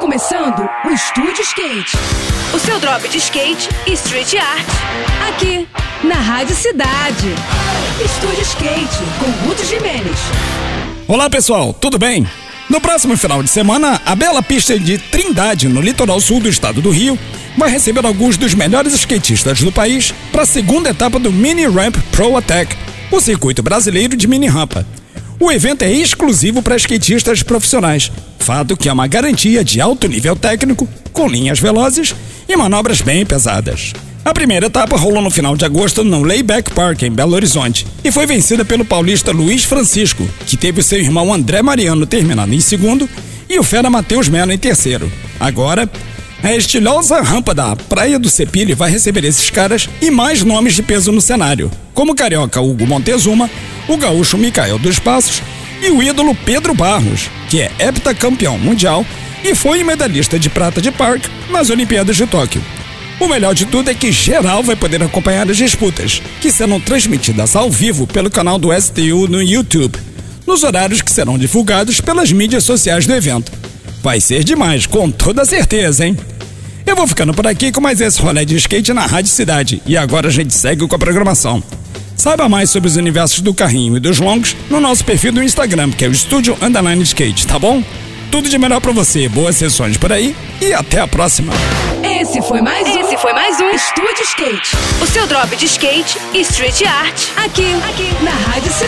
começando o Estúdio Skate. O seu drop de skate e street art. Aqui, na Rádio Cidade. Estúdio Skate, com Guto Jimenez. Olá pessoal, tudo bem? No próximo final de semana, a bela pista de Trindade, no litoral sul do estado do Rio, vai receber alguns dos melhores skatistas do país para a segunda etapa do Mini Ramp Pro Attack, o circuito brasileiro de mini rampa. O evento é exclusivo para skatistas profissionais, fato que é uma garantia de alto nível técnico, com linhas velozes e manobras bem pesadas. A primeira etapa rolou no final de agosto no Layback Park, em Belo Horizonte, e foi vencida pelo paulista Luiz Francisco, que teve seu irmão André Mariano terminando em segundo e o fera Matheus Melo em terceiro. Agora, a estilosa rampa da Praia do Cepile vai receber esses caras e mais nomes de peso no cenário, como o carioca Hugo Montezuma, o gaúcho Micael dos Passos e o ídolo Pedro Barros, que é heptacampeão mundial e foi medalhista de prata de park nas Olimpíadas de Tóquio. O melhor de tudo é que geral vai poder acompanhar as disputas, que serão transmitidas ao vivo pelo canal do STU no YouTube, nos horários que serão divulgados pelas mídias sociais do evento. Vai ser demais, com toda certeza, hein? Eu vou ficando por aqui com mais esse rolê de skate na Rádio Cidade e agora a gente segue com a programação. Saiba mais sobre os universos do carrinho e dos longos no nosso perfil do Instagram, que é o Estúdio Underline Skate, tá bom? Tudo de melhor para você, boas sessões por aí e até a próxima. Esse foi mais um. Esse foi mais um Estúdio Skate. O seu drop de skate e street art. Aqui, aqui, na Rádio Cidade.